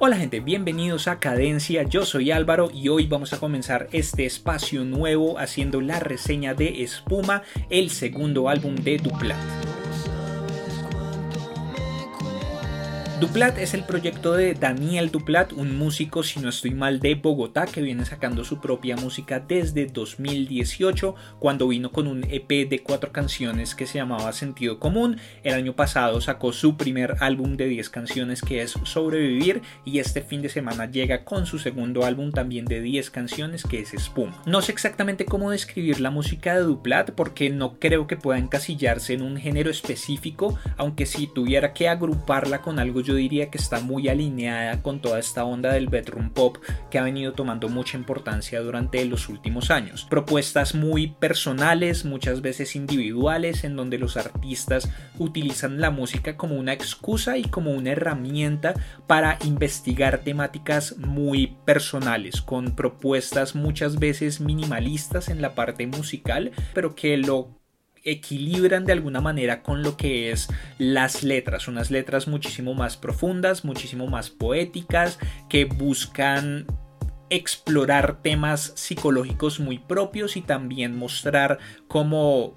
Hola gente, bienvenidos a Cadencia, yo soy Álvaro y hoy vamos a comenzar este espacio nuevo haciendo la reseña de Espuma, el segundo álbum de Duplat. Duplat es el proyecto de Daniel Duplat, un músico, si no estoy mal, de Bogotá, que viene sacando su propia música desde 2018, cuando vino con un EP de cuatro canciones que se llamaba Sentido Común. El año pasado sacó su primer álbum de 10 canciones que es Sobrevivir y este fin de semana llega con su segundo álbum también de 10 canciones que es Espuma. No sé exactamente cómo describir la música de Duplat porque no creo que pueda encasillarse en un género específico, aunque si tuviera que agruparla con algo yo diría que está muy alineada con toda esta onda del bedroom pop que ha venido tomando mucha importancia durante los últimos años. Propuestas muy personales, muchas veces individuales, en donde los artistas utilizan la música como una excusa y como una herramienta para investigar temáticas muy personales, con propuestas muchas veces minimalistas en la parte musical, pero que lo equilibran de alguna manera con lo que es las letras, unas letras muchísimo más profundas, muchísimo más poéticas, que buscan explorar temas psicológicos muy propios y también mostrar cómo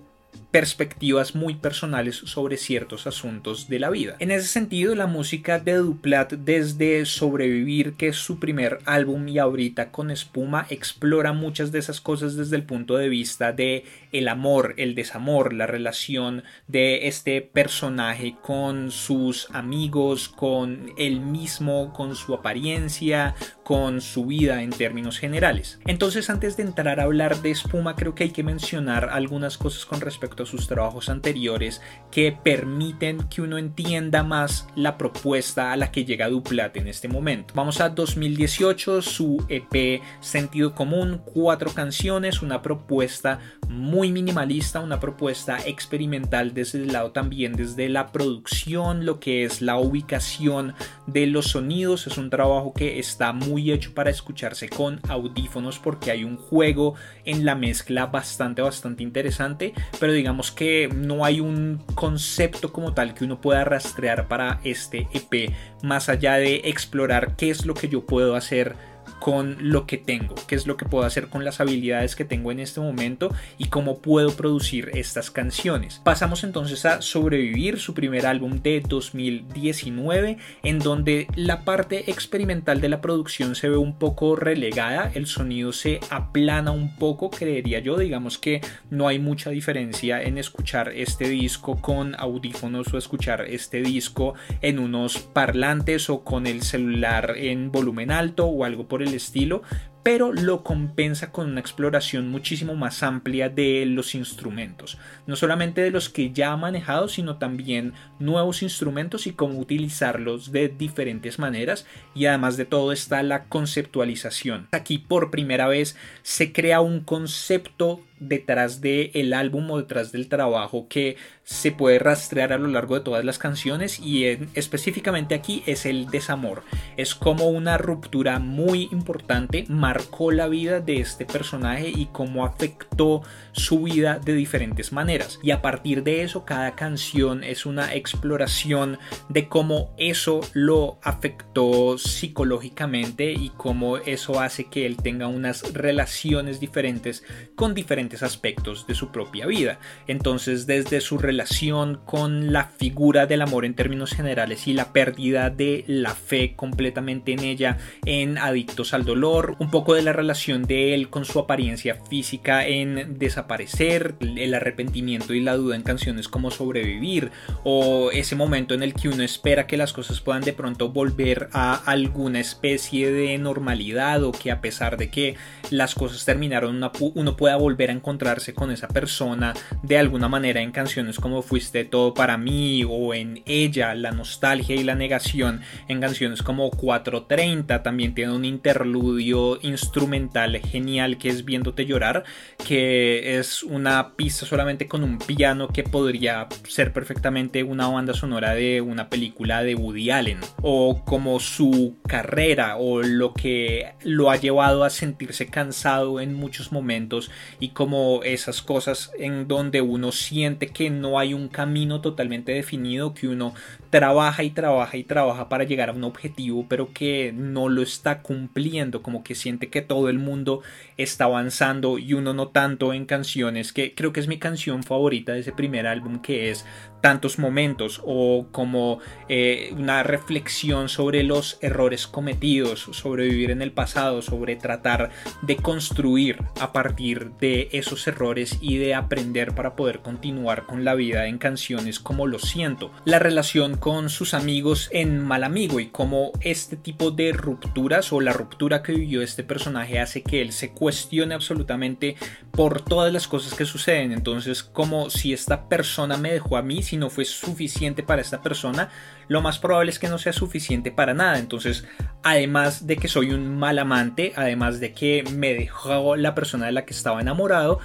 perspectivas muy personales sobre ciertos asuntos de la vida. En ese sentido, la música de Duplat desde Sobrevivir, que es su primer álbum y ahorita con Espuma, explora muchas de esas cosas desde el punto de vista de el amor, el desamor, la relación de este personaje con sus amigos, con él mismo, con su apariencia, con su vida en términos generales. Entonces, antes de entrar a hablar de Espuma, creo que hay que mencionar algunas cosas con respecto sus trabajos anteriores que permiten que uno entienda más la propuesta a la que llega Duplat en este momento. Vamos a 2018, su EP Sentido Común, cuatro canciones, una propuesta muy minimalista, una propuesta experimental desde el lado también desde la producción, lo que es la ubicación de los sonidos. Es un trabajo que está muy hecho para escucharse con audífonos porque hay un juego en la mezcla bastante, bastante interesante, pero digamos que no hay un concepto como tal que uno pueda rastrear para este EP, más allá de explorar qué es lo que yo puedo hacer con lo que tengo, qué es lo que puedo hacer con las habilidades que tengo en este momento y cómo puedo producir estas canciones. Pasamos entonces a Sobrevivir, su primer álbum de 2019, en donde la parte experimental de la producción se ve un poco relegada, el sonido se aplana un poco, creería yo, digamos que no hay mucha diferencia en escuchar este disco con audífonos o escuchar este disco en unos parlantes o con el celular en volumen alto o algo por el estilo, pero lo compensa con una exploración muchísimo más amplia de los instrumentos, no solamente de los que ya ha manejado, sino también nuevos instrumentos y cómo utilizarlos de diferentes maneras y además de todo está la conceptualización. Aquí por primera vez se crea un concepto detrás del álbum o detrás del trabajo que se puede rastrear a lo largo de todas las canciones y específicamente aquí es el desamor. Es como una ruptura muy importante, marcó la vida de este personaje y cómo afectó su vida de diferentes maneras. Y a partir de eso cada canción es una exploración de cómo eso lo afectó psicológicamente y cómo eso hace que él tenga unas relaciones diferentes con diferentes aspectos de su propia vida. Entonces, desde su relación con la figura del amor en términos generales y la pérdida de la fe completamente en ella, en Adictos al Dolor, un poco de la relación de él con su apariencia física en Desaparecer, el arrepentimiento y la duda en canciones como Sobrevivir, o ese momento en el que uno espera que las cosas puedan de pronto volver a alguna especie de normalidad o que a pesar de que las cosas terminaron uno pueda volver a encontrarse con esa persona de alguna manera en canciones como Fuiste todo para mí o en Ella, la nostalgia y la negación, en canciones como 430 también tiene un interludio instrumental genial que es Viéndote llorar, que es una pista solamente con un piano que podría ser perfectamente una banda sonora de una película de Woody Allen o como su carrera o lo que lo ha llevado a sentirse cansado en muchos momentos y como esas cosas en donde uno siente que no hay un camino totalmente definido, que uno trabaja y trabaja y trabaja para llegar a un objetivo, pero que no lo está cumpliendo, como que siente que todo el mundo está avanzando y uno no tanto en canciones, que creo que es mi canción favorita de ese primer álbum, que es tantos momentos o como eh, una reflexión sobre los errores cometidos, sobre vivir en el pasado, sobre tratar de construir a partir de esos errores y de aprender para poder continuar con la vida en canciones como Lo siento. La relación con sus amigos en Mal Amigo y cómo este tipo de rupturas o la ruptura que vivió este personaje hace que él se cuestione absolutamente por todas las cosas que suceden. Entonces, como si esta persona me dejó a mí, si no fue suficiente para esta persona, lo más probable es que no sea suficiente para nada. Entonces, además de que soy un mal amante, además de que me dejó la persona de la que estaba enamorado,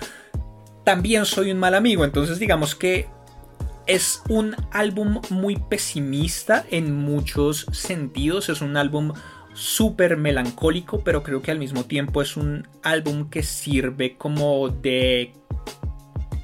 también soy un mal amigo. Entonces, digamos que es un álbum muy pesimista en muchos sentidos. Es un álbum súper melancólico, pero creo que al mismo tiempo es un álbum que sirve como de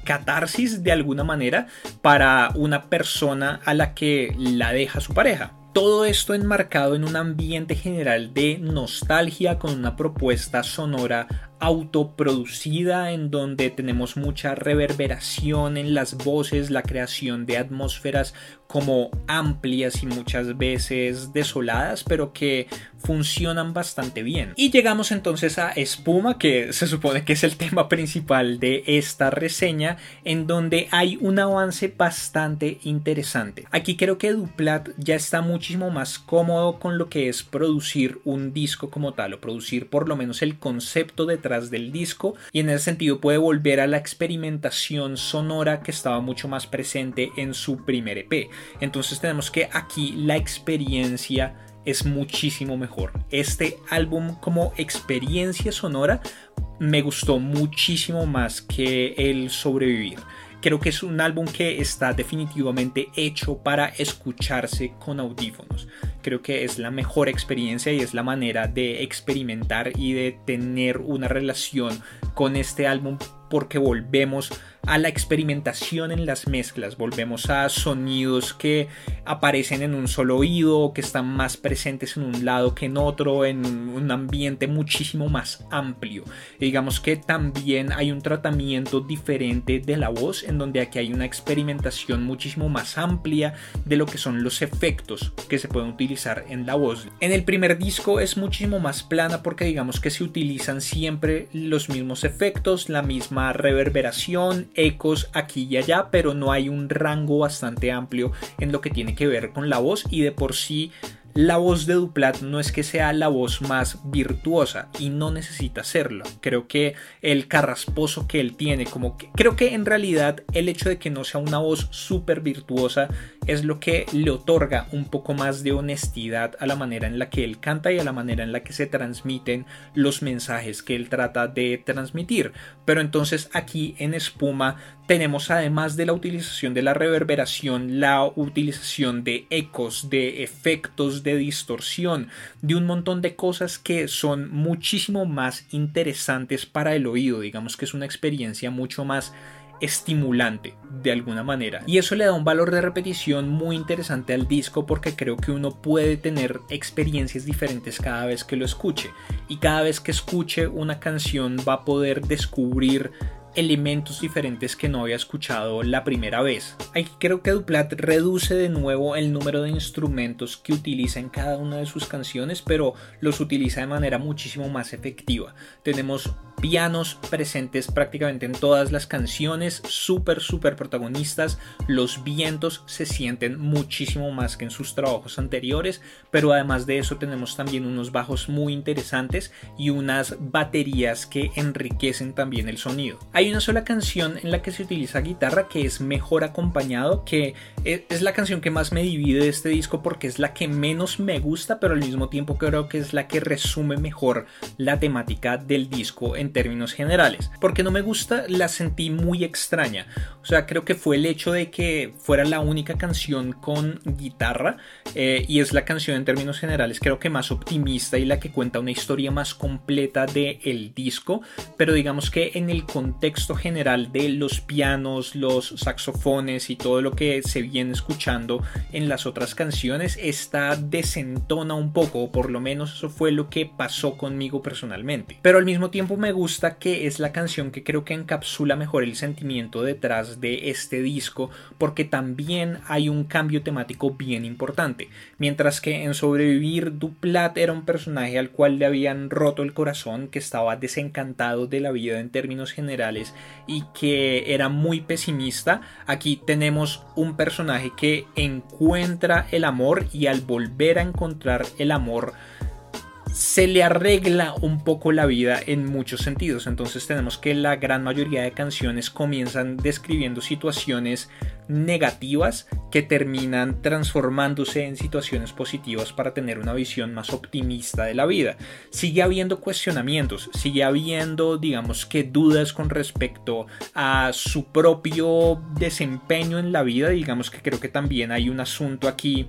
catarsis de alguna manera para una persona a la que la deja su pareja. Todo esto enmarcado en un ambiente general de nostalgia con una propuesta sonora autoproducida en donde tenemos mucha reverberación en las voces, la creación de atmósferas como amplias y muchas veces desoladas, pero que funcionan bastante bien. Y llegamos entonces a Espuma, que se supone que es el tema principal de esta reseña, en donde hay un avance bastante interesante. Aquí creo que Duplat ya está muchísimo más cómodo con lo que es producir un disco como tal, o producir por lo menos el concepto detrás del disco y en ese sentido puede volver a la experimentación sonora que estaba mucho más presente en su primer EP. Entonces tenemos que aquí la experiencia es muchísimo mejor. Este álbum como experiencia sonora me gustó muchísimo más que el sobrevivir. Creo que es un álbum que está definitivamente hecho para escucharse con audífonos. Creo que es la mejor experiencia y es la manera de experimentar y de tener una relación con este álbum porque volvemos a la experimentación en las mezclas, volvemos a sonidos que aparecen en un solo oído, que están más presentes en un lado que en otro, en un ambiente muchísimo más amplio. digamos que también hay un tratamiento diferente de la voz, en donde aquí hay una experimentación muchísimo más amplia de lo que son los efectos que se pueden utilizar en la voz. En el primer disco es muchísimo más plana porque digamos que se utilizan siempre los mismos efectos, la misma reverberación, ecos aquí y allá, pero no hay un rango bastante amplio en lo que tiene que ver con la voz y de por sí la voz de Duplat no es que sea la voz más virtuosa y no necesita serlo. Creo que el carrasposo que él tiene, como que creo que en realidad el hecho de que no sea una voz súper virtuosa es lo que le otorga un poco más de honestidad a la manera en la que él canta y a la manera en la que se transmiten los mensajes que él trata de transmitir. Pero entonces aquí en Espuma tenemos además de la utilización de la reverberación, la utilización de ecos, de efectos de distorsión, de un montón de cosas que son muchísimo más interesantes para el oído. Digamos que es una experiencia mucho más estimulante de alguna manera y eso le da un valor de repetición muy interesante al disco porque creo que uno puede tener experiencias diferentes cada vez que lo escuche y cada vez que escuche una canción va a poder descubrir elementos diferentes que no había escuchado la primera vez. Aquí creo que Duplat reduce de nuevo el número de instrumentos que utiliza en cada una de sus canciones, pero los utiliza de manera muchísimo más efectiva. Tenemos pianos presentes prácticamente en todas las canciones, súper, súper protagonistas. Los vientos se sienten muchísimo más que en sus trabajos anteriores, pero además de eso tenemos también unos bajos muy interesantes y unas baterías que enriquecen también el sonido. Hay una sola canción en la que se utiliza guitarra que es mejor acompañado, que e, es la canción que más me divide de este disco porque es la que menos me gusta, pero al mismo tiempo creo que es la que resume mejor la temática del disco. Términos generales. Porque no me gusta, la sentí muy extraña. O sea, creo que fue el hecho de que fuera la única canción con guitarra eh, y es la canción en términos generales creo que más optimista y la que cuenta una historia más completa del el disco. Pero digamos que en el contexto general de los pianos, los saxofones y todo lo que se viene escuchando en las otras canciones, está desentona un poco, o por lo menos eso fue lo que pasó conmigo personalmente. Pero al mismo tiempo me gusta que es la canción que creo que encapsula mejor el sentimiento detrás de este disco, porque también hay un cambio temático bien importante. Mientras que en Sobrevivir, Duplat era un personaje al cual le habían roto el corazón, que estaba desencantado de la vida en términos generales y que era muy pesimista. Aquí tenemos un personaje que encuentra el amor y al volver a encontrar el amor se le arregla un poco la vida en muchos sentidos. Entonces tenemos que la gran mayoría de canciones comienzan describiendo situaciones negativas que terminan transformándose en situaciones positivas para tener una visión más optimista de la vida. Sigue habiendo cuestionamientos, sigue habiendo, digamos que dudas con respecto a su propio desempeño en la vida. Digamos que creo que también hay un asunto aquí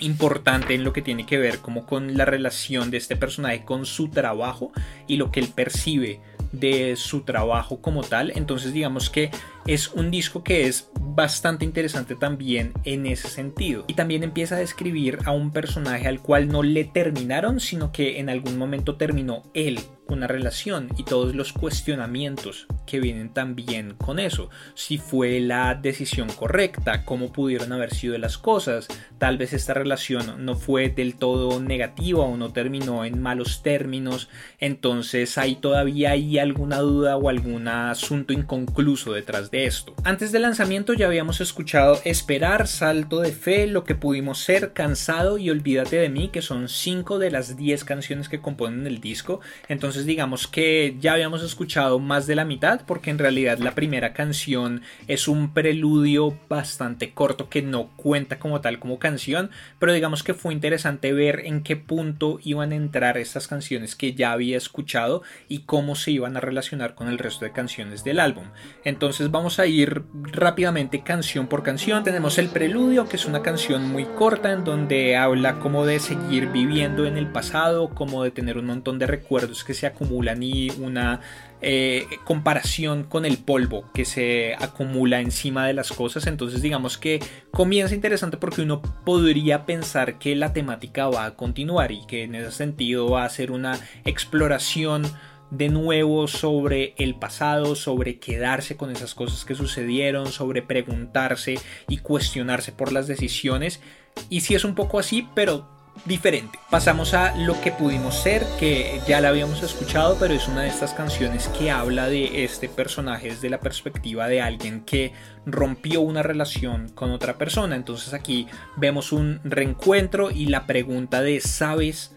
importante en lo que tiene que ver como con la relación de este personaje con su trabajo y lo que él percibe de su trabajo como tal. Entonces digamos que es un disco que es bastante interesante también en ese sentido. Y también empieza a describir a un personaje al cual no le terminaron, sino que en algún momento terminó él una relación y todos los cuestionamientos que vienen también con eso. Si fue la decisión correcta, cómo pudieron haber sido las cosas. Tal vez esta relación no fue del todo negativa o no terminó en malos términos. Entonces ahí todavía hay alguna duda o algún asunto inconcluso detrás de esto. Antes del lanzamiento ya habíamos escuchado Esperar, Salto de Fe, Lo que pudimos ser, Cansado y Olvídate de mí, que son 5 de las 10 canciones que componen el disco. Entonces digamos que ya habíamos escuchado más de la mitad porque en realidad la primera canción es un preludio bastante corto que no cuenta como tal como canción, pero digamos que fue interesante ver en qué punto iban a entrar estas canciones que ya había escuchado y cómo se iban a relacionar con el resto de canciones del álbum. Entonces vamos a ir rápidamente canción por canción. Tenemos el preludio, que es una canción muy corta en donde habla como de seguir viviendo en el pasado, como de tener un montón de recuerdos que se acumulan y una eh, comparación con el polvo que se acumula encima de las cosas. Entonces digamos que comienza interesante porque uno podría pensar que la temática va a continuar y que en ese sentido va a ser una exploración de nuevo sobre el pasado, sobre quedarse con esas cosas que sucedieron, sobre preguntarse y cuestionarse por las decisiones. Y si es un poco así, pero diferente. Pasamos a Lo que pudimos ser, que ya la habíamos escuchado, pero es una de estas canciones que habla de este personaje desde la perspectiva de alguien que rompió una relación con otra persona. Entonces aquí vemos un reencuentro y la pregunta de ¿sabes?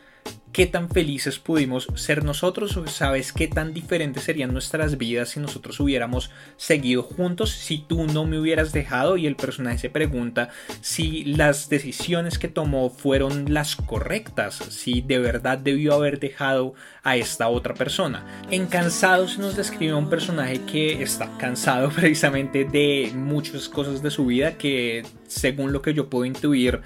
Qué tan felices pudimos ser nosotros o sabes qué tan diferentes serían nuestras vidas si nosotros hubiéramos seguido juntos, si tú no me hubieras dejado y el personaje se pregunta si las decisiones que tomó fueron las correctas, si de verdad debió haber dejado a esta otra persona. En Cansado se nos describe un personaje que está cansado precisamente de muchas cosas de su vida que según lo que yo puedo intuir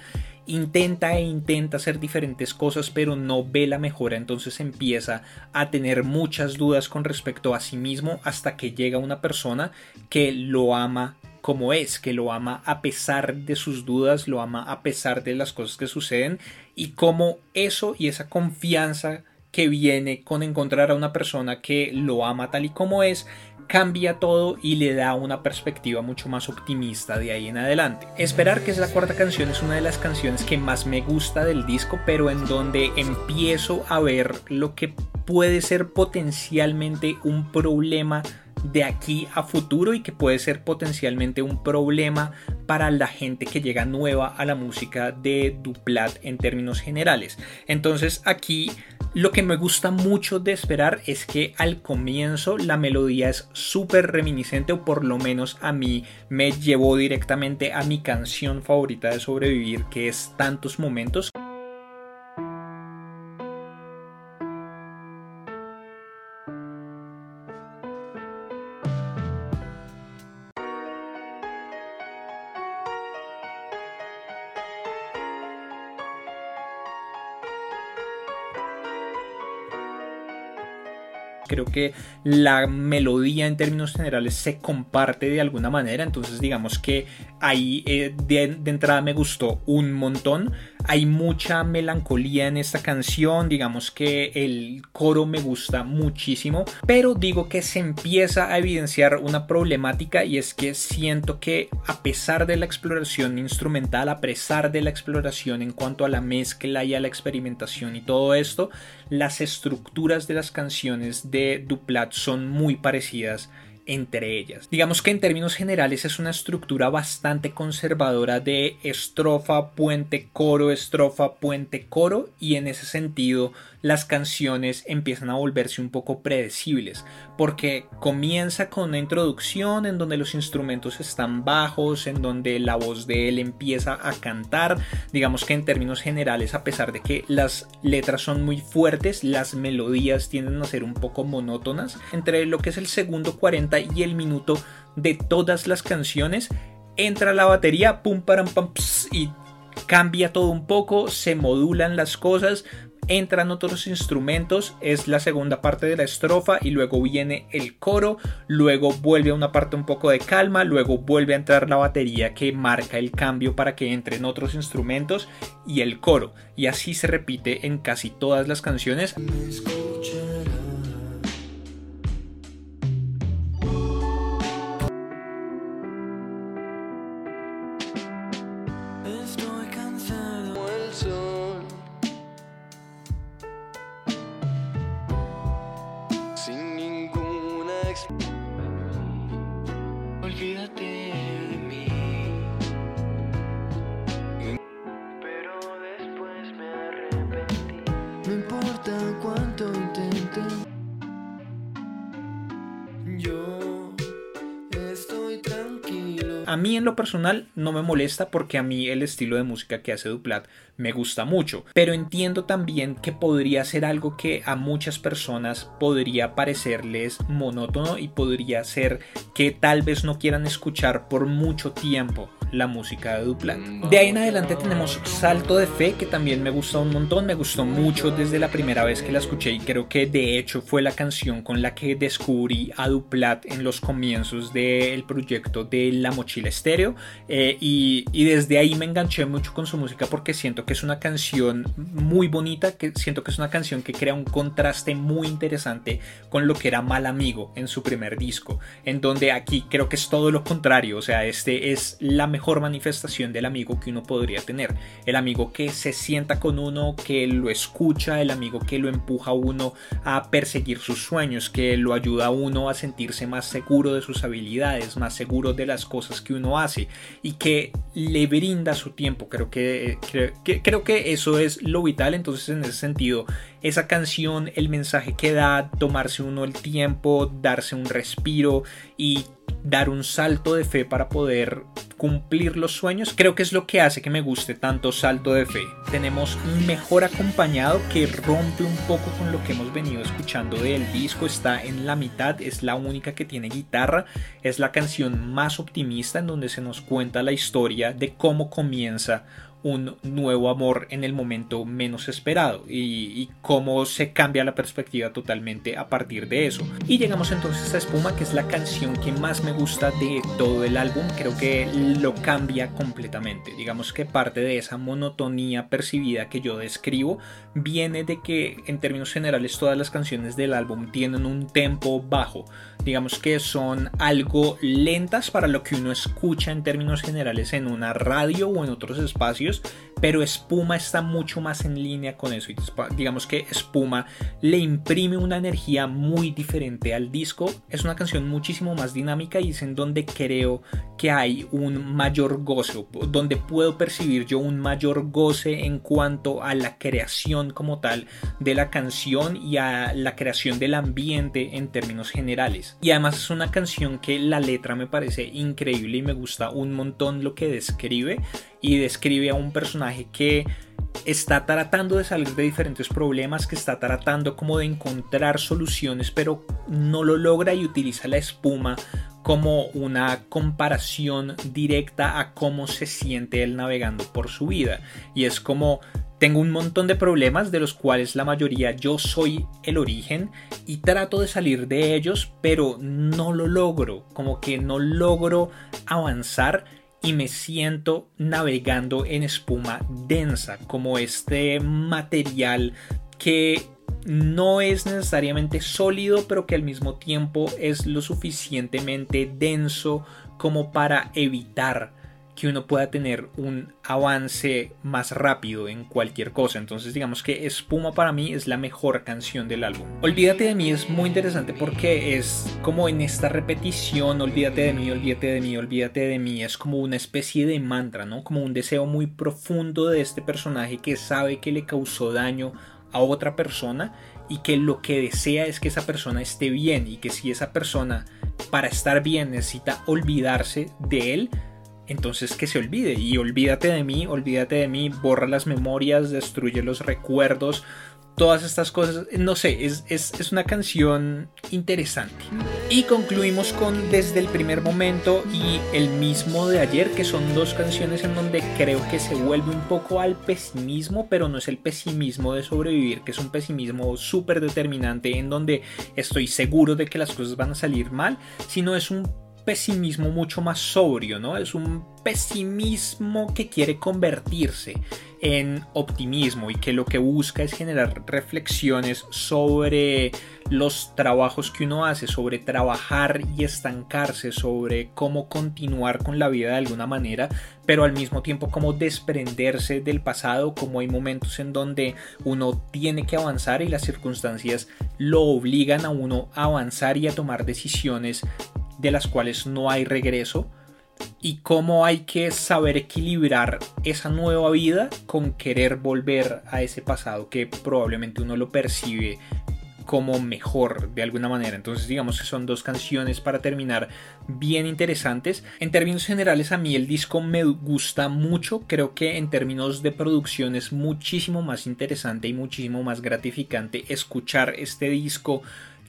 intenta e intenta hacer diferentes cosas pero no ve la mejora entonces empieza a tener muchas dudas con respecto a sí mismo hasta que llega una persona que lo ama como es, que lo ama a pesar de sus dudas, lo ama a pesar de las cosas que suceden y como eso y esa confianza que viene con encontrar a una persona que lo ama tal y como es cambia todo y le da una perspectiva mucho más optimista de ahí en adelante. Esperar que es la cuarta canción es una de las canciones que más me gusta del disco, pero en donde empiezo a ver lo que puede ser potencialmente un problema de aquí a futuro y que puede ser potencialmente un problema para la gente que llega nueva a la música de Duplat en términos generales. Entonces aquí lo que me gusta mucho de esperar es que al comienzo la melodía es súper reminiscente o por lo menos a mí me llevó directamente a mi canción favorita de sobrevivir que es Tantos Momentos. Creo que la melodía en términos generales se comparte de alguna manera, entonces digamos que ahí eh, de, de entrada me gustó un montón. Hay mucha melancolía en esta canción, digamos que el coro me gusta muchísimo, pero digo que se empieza a evidenciar una problemática y es que siento que a pesar de la exploración instrumental, a pesar de la exploración en cuanto a la mezcla y a la experimentación y todo esto, las estructuras de las canciones de Duplat son muy parecidas entre ellas. Digamos que en términos generales es una estructura bastante conservadora de estrofa, puente, coro, estrofa, puente, coro y en ese sentido las canciones empiezan a volverse un poco predecibles porque comienza con una introducción en donde los instrumentos están bajos, en donde la voz de él empieza a cantar, digamos que en términos generales a pesar de que las letras son muy fuertes, las melodías tienden a ser un poco monótonas, entre lo que es el segundo 40 y el minuto de todas las canciones entra la batería, pum, param, pam, y cambia todo un poco, se modulan las cosas, entran otros instrumentos, es la segunda parte de la estrofa y luego viene el coro, luego vuelve a una parte un poco de calma, luego vuelve a entrar la batería que marca el cambio para que entren otros instrumentos y el coro. Y así se repite en casi todas las canciones. A mí en lo personal no me molesta porque a mí el estilo de música que hace Duplat me gusta mucho, pero entiendo también que podría ser algo que a muchas personas podría parecerles monótono y podría ser que tal vez no quieran escuchar por mucho tiempo la música de Duplat. De ahí en adelante tenemos Salto de Fe, que también me gustó un montón, me gustó mucho desde la primera vez que la escuché y creo que de hecho fue la canción con la que descubrí a Duplat en los comienzos del proyecto de La Mochila Estéreo eh, y, y, desde ahí me enganché mucho con su música porque siento que es una canción muy bonita, que siento que es una canción que crea un contraste muy interesante con lo que era Mal Amigo en su primer disco, en donde aquí creo que es todo lo contrario, o sea, este es la mejor mejor manifestación del amigo que uno podría tener. El amigo que se sienta con uno, que lo escucha, el amigo que lo empuja a uno a perseguir sus sueños, que lo ayuda a uno a sentirse más seguro de sus habilidades, más seguro de las cosas que uno hace y que le brinda su tiempo. Creo que, creo que eso es lo vital. Entonces, en ese sentido, esa canción, el mensaje que da, tomarse uno el tiempo, darse un respiro y dar un salto de fe para poder cumplir los sueños, creo que es lo que hace que me guste tanto Salto de Fe. Tenemos un mejor acompañado que rompe un poco con lo que hemos venido escuchando del disco, está en la mitad, es la única que tiene guitarra, es la canción más optimista en donde se nos cuenta la historia de cómo comienza un nuevo amor en el momento menos esperado y, cómo se cambia la perspectiva totalmente a partir de eso. Y llegamos entonces a Espuma, que es la canción que más me gusta de todo el álbum. Creo que lo cambia completamente. Digamos que parte de esa monotonía percibida que yo describo viene de que en términos generales todas las canciones del álbum tienen un tempo bajo. Digamos que son algo lentas para lo que uno escucha en términos generales en una radio o en otros espacios pero Espuma está mucho más en línea con eso. Digamos que Espuma le imprime una energía muy diferente al disco. Es una canción muchísimo más dinámica y es en donde creo que hay un mayor goce, donde puedo percibir yo un mayor goce en cuanto a la creación como tal de la canción y a la creación del ambiente en términos generales. Y además es una canción que la letra me parece increíble y me gusta un montón lo que describe y describe a un personaje que está tratando de salir de diferentes problemas, que está tratando como de encontrar soluciones, pero no lo logra y utiliza la espuma como una comparación directa a cómo se siente él navegando por su vida. Y es como tengo un montón de problemas de los cuales la mayoría yo soy el origen y trato de salir de ellos, pero no lo logro, como que no logro avanzar y me siento navegando en espuma densa, como este material que no es necesariamente sólido, pero que al mismo tiempo es lo suficientemente denso como para evitar que uno pueda tener un avance más rápido en cualquier cosa. Entonces digamos que Espuma para mí es la mejor canción del álbum. Olvídate de mí es muy interesante porque es como en esta repetición, olvídate de mí, olvídate de mí, olvídate de mí, es como una especie de mantra, ¿no? Como un deseo muy profundo de este personaje que sabe que le causó daño a otra persona y que lo que desea es que esa persona esté bien y que si esa persona para estar bien necesita olvidarse de él, entonces que se olvide y olvídate de mí, olvídate de mí, borra las memorias, destruye los recuerdos, todas estas cosas, no sé, es, es, una canción interesante. Y concluimos con Desde el primer momento y El mismo de ayer, que son dos canciones en donde creo que se vuelve un poco al pesimismo, pero no es el pesimismo de sobrevivir, que es un pesimismo súper determinante en donde estoy seguro de que las cosas van a salir mal, sino es un pesimismo mucho más sobrio, ¿no? Es un pesimismo que quiere convertirse en optimismo y que lo que busca es generar reflexiones sobre los trabajos que uno hace, sobre trabajar y estancarse, sobre cómo continuar con la vida de alguna manera, pero al mismo tiempo cómo desprenderse del pasado, como hay momentos en donde uno tiene que avanzar y las circunstancias lo obligan a uno a avanzar y a tomar decisiones de las cuales no hay regreso y cómo hay que saber equilibrar esa nueva vida con querer volver a ese pasado que probablemente uno lo percibe como mejor de alguna manera. Entonces digamos que son dos canciones para terminar bien interesantes. En términos generales a mí el disco me gusta mucho. Creo que en términos de producción es muchísimo más interesante y muchísimo más gratificante escuchar este disco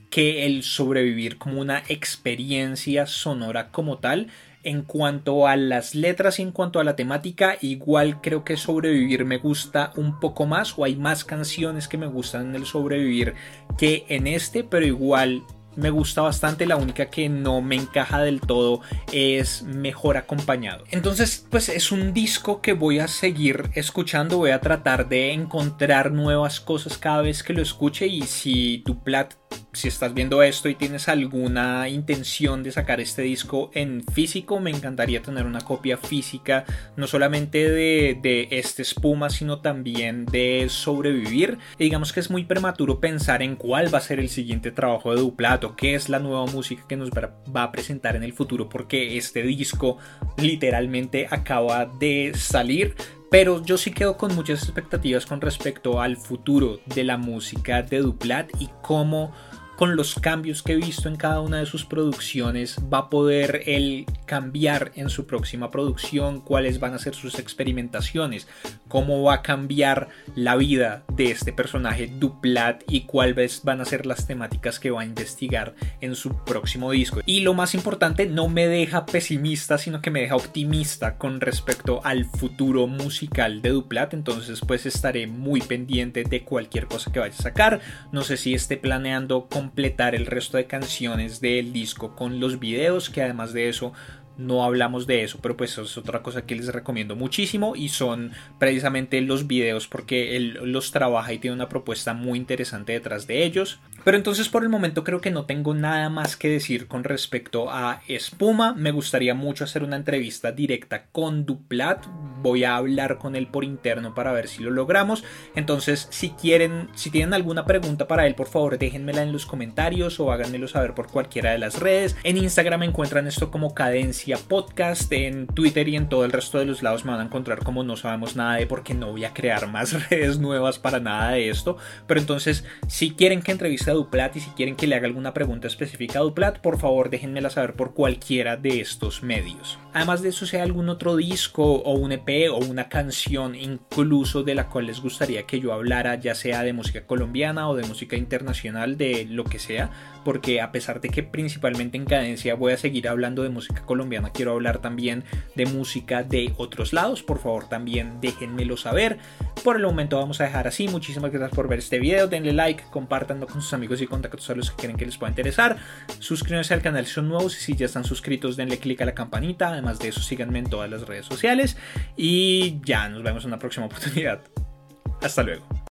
que el sobrevivir como una experiencia sonora como tal. En cuanto a las letras y en cuanto a la temática, igual creo que sobrevivir me gusta un poco más o hay más canciones que me gustan en el sobrevivir que en este, pero igual me gusta bastante, la única que no me encaja del todo es mejor acompañado. Entonces, pues es un disco que voy a seguir escuchando, voy a tratar de encontrar nuevas cosas cada vez que lo escuche y si tu plat si estás viendo esto y tienes alguna intención de sacar este disco en físico, me encantaría tener una copia física, no solamente de, este espuma, sino también de sobrevivir. digamos que es muy prematuro pensar en cuál va a ser el siguiente trabajo de Duplato, qué es la nueva música que nos va a presentar en el futuro, porque este disco literalmente acaba de salir. Pero yo sí quedo con muchas expectativas con respecto al futuro de la música de Duplat y cómo con los cambios que he visto en cada una de sus producciones, va a poder él cambiar en su próxima producción, cuáles van a ser sus experimentaciones, cómo va a cambiar la vida de este personaje Duplat y cuáles van a ser las temáticas que va a investigar en su próximo disco. Y lo más importante, no me deja pesimista, sino que me deja optimista con respecto al futuro musical de Duplat, entonces pues estaré muy pendiente de cualquier cosa que vaya a sacar, no sé si esté planeando completar el resto de canciones del disco con los videos, que además de eso no hablamos de eso, pero pues es otra cosa que les recomiendo muchísimo y son precisamente los videos porque él los trabaja y tiene una propuesta muy interesante detrás de ellos. Pero entonces por el momento creo que no tengo nada más que decir con respecto a Espuma. Me gustaría mucho hacer una entrevista directa con Duplat. Voy a hablar con él por interno para ver si lo logramos. Entonces si quieren, si tienen alguna pregunta para él, por favor déjenmela en los comentarios o háganmelo saber por cualquiera de las redes. En Instagram encuentran esto como cadencia Podcast, en Twitter y en todo el resto de los lados me van a encontrar como no sabemos nada de porque no voy a crear más redes nuevas para nada de esto. Pero entonces, si quieren que entreviste a Duplat y si quieren que le haga alguna pregunta específica a Duplat, por favor déjenmela saber por cualquiera de estos medios. Además de eso, sea algún otro disco o un EP o una canción incluso de la cual les gustaría que yo hablara, ya sea de música colombiana o de música internacional, de lo que sea, porque a pesar de que principalmente en cadencia voy a seguir hablando de música colombiana, quiero hablar también de música de otros lados. Por favor, también déjenmelo saber. Por el momento vamos a dejar así. Muchísimas gracias por ver este video. Denle like, compartanlo con sus amigos y contactos a los que creen que les pueda interesar. Suscríbanse al canal si son nuevos y si ya están suscritos denle click a la campanita. Además de eso síganme en todas las redes sociales. Y ya nos vemos en una próxima oportunidad. Hasta luego.